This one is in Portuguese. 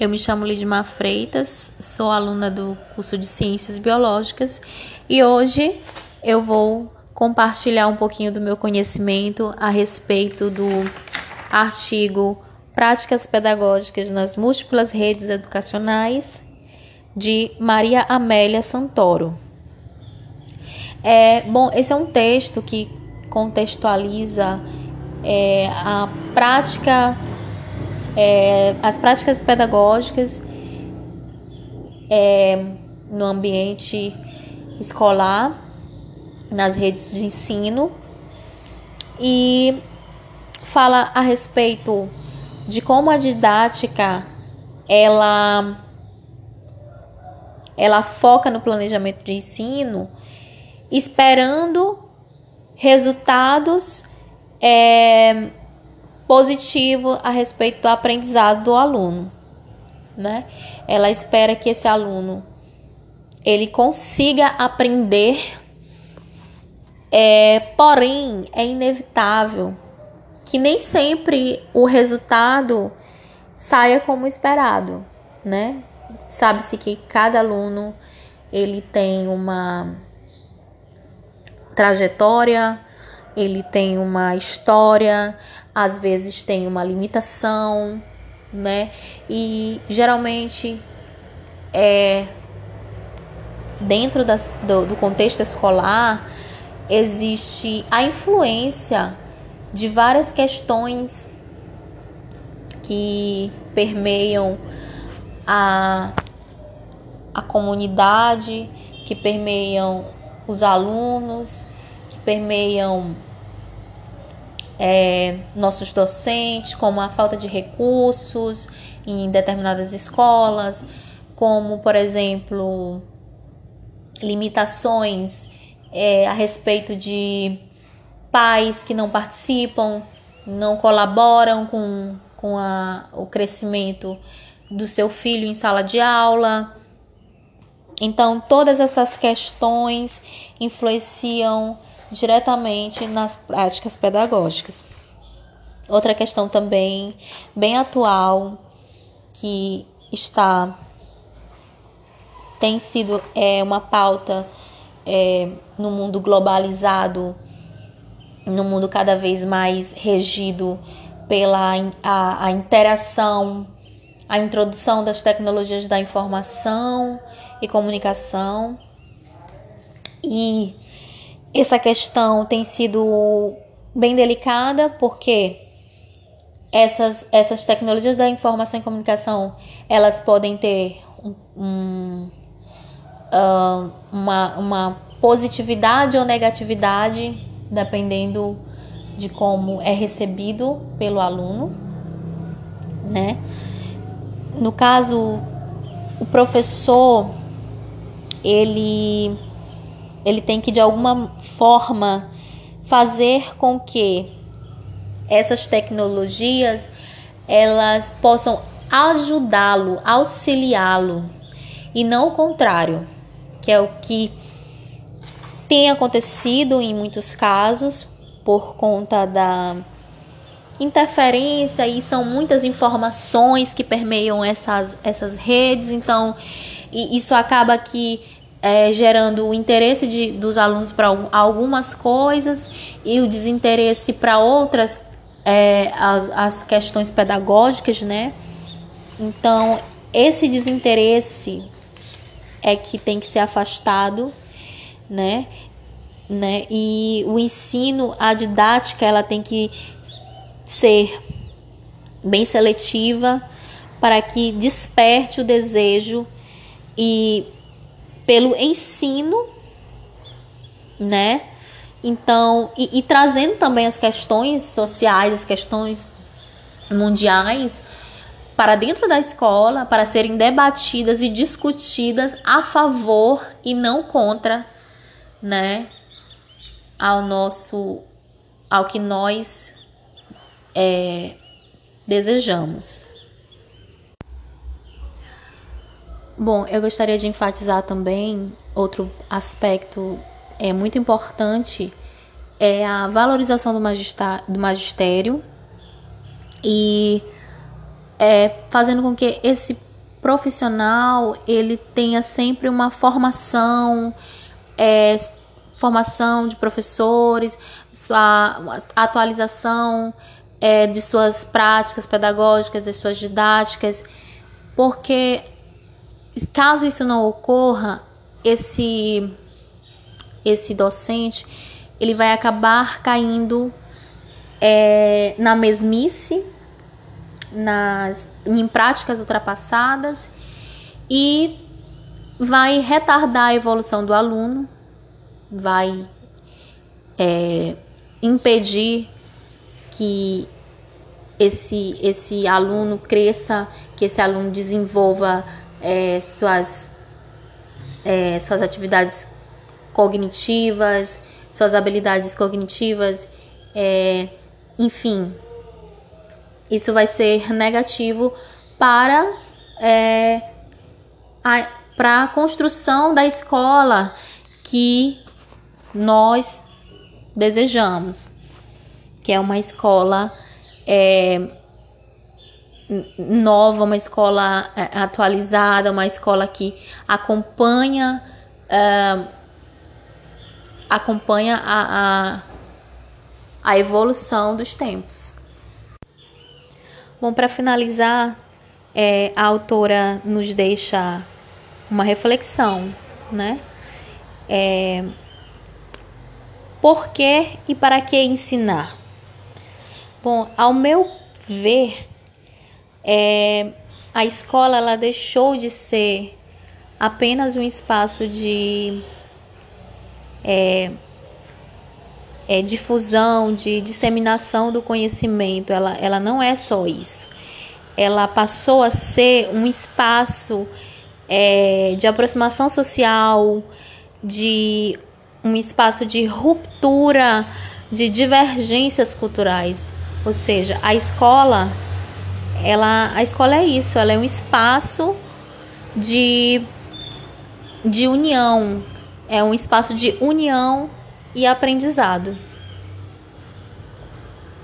Eu me chamo Lidmar Freitas, sou aluna do curso de Ciências Biológicas e hoje eu vou compartilhar um pouquinho do meu conhecimento a respeito do artigo Práticas Pedagógicas nas Múltiplas Redes Educacionais de Maria Amélia Santoro. É, bom, esse é um texto que contextualiza é, a prática é, as práticas pedagógicas é, no ambiente escolar, nas redes de ensino, e fala a respeito de como a didática ela ela foca no planejamento de ensino, esperando resultados é, positivo a respeito do aprendizado do aluno, né? Ela espera que esse aluno ele consiga aprender, é, porém é inevitável que nem sempre o resultado saia como esperado, né? Sabe-se que cada aluno ele tem uma trajetória, ele tem uma história, às vezes tem uma limitação, né? E geralmente é dentro do, do contexto escolar existe a influência de várias questões que permeiam a, a comunidade, que permeiam os alunos, que permeiam é, nossos docentes, como a falta de recursos em determinadas escolas, como, por exemplo, limitações é, a respeito de pais que não participam, não colaboram com, com a, o crescimento do seu filho em sala de aula. Então, todas essas questões influenciam diretamente nas práticas pedagógicas. Outra questão também bem atual que está tem sido é, uma pauta é, no mundo globalizado, no mundo cada vez mais regido pela a, a interação, a introdução das tecnologias da informação e comunicação e essa questão tem sido bem delicada porque essas, essas tecnologias da informação e comunicação elas podem ter um, um, uh, uma, uma positividade ou negatividade dependendo de como é recebido pelo aluno, né? No caso, o professor ele ele tem que de alguma forma fazer com que essas tecnologias elas possam ajudá-lo, auxiliá-lo e não o contrário, que é o que tem acontecido em muitos casos por conta da interferência e são muitas informações que permeiam essas, essas redes, então isso acaba que é, gerando o interesse de, dos alunos para algumas coisas e o desinteresse para outras é, as, as questões pedagógicas, né? Então, esse desinteresse é que tem que ser afastado, né? né? E o ensino, a didática, ela tem que ser bem seletiva para que desperte o desejo e pelo ensino, né? Então, e, e trazendo também as questões sociais, as questões mundiais para dentro da escola, para serem debatidas e discutidas a favor e não contra, né? Ao nosso, ao que nós é, desejamos. Bom, eu gostaria de enfatizar também outro aspecto é muito importante é a valorização do, do magistério e é, fazendo com que esse profissional ele tenha sempre uma formação, é, formação de professores, sua atualização é, de suas práticas pedagógicas, de suas didáticas, porque caso isso não ocorra, esse esse docente ele vai acabar caindo é, na mesmice, nas, em práticas ultrapassadas e vai retardar a evolução do aluno, vai é, impedir que esse, esse aluno cresça, que esse aluno desenvolva é, suas, é, suas atividades cognitivas, suas habilidades cognitivas, é, enfim, isso vai ser negativo para é, a, para a construção da escola que nós desejamos, que é uma escola é, nova, uma escola é, atualizada, uma escola que acompanha é, acompanha a, a, a evolução dos tempos. Bom, para finalizar, é, a autora nos deixa uma reflexão, né? É, por que e para que ensinar? Bom, ao meu ver, é, a escola ela deixou de ser apenas um espaço de é, é, difusão, de disseminação do conhecimento. Ela, ela não é só isso. Ela passou a ser um espaço é, de aproximação social, de um espaço de ruptura de divergências culturais. Ou seja, a escola, ela, a escola é isso, ela é um espaço de, de união, é um espaço de união e aprendizado.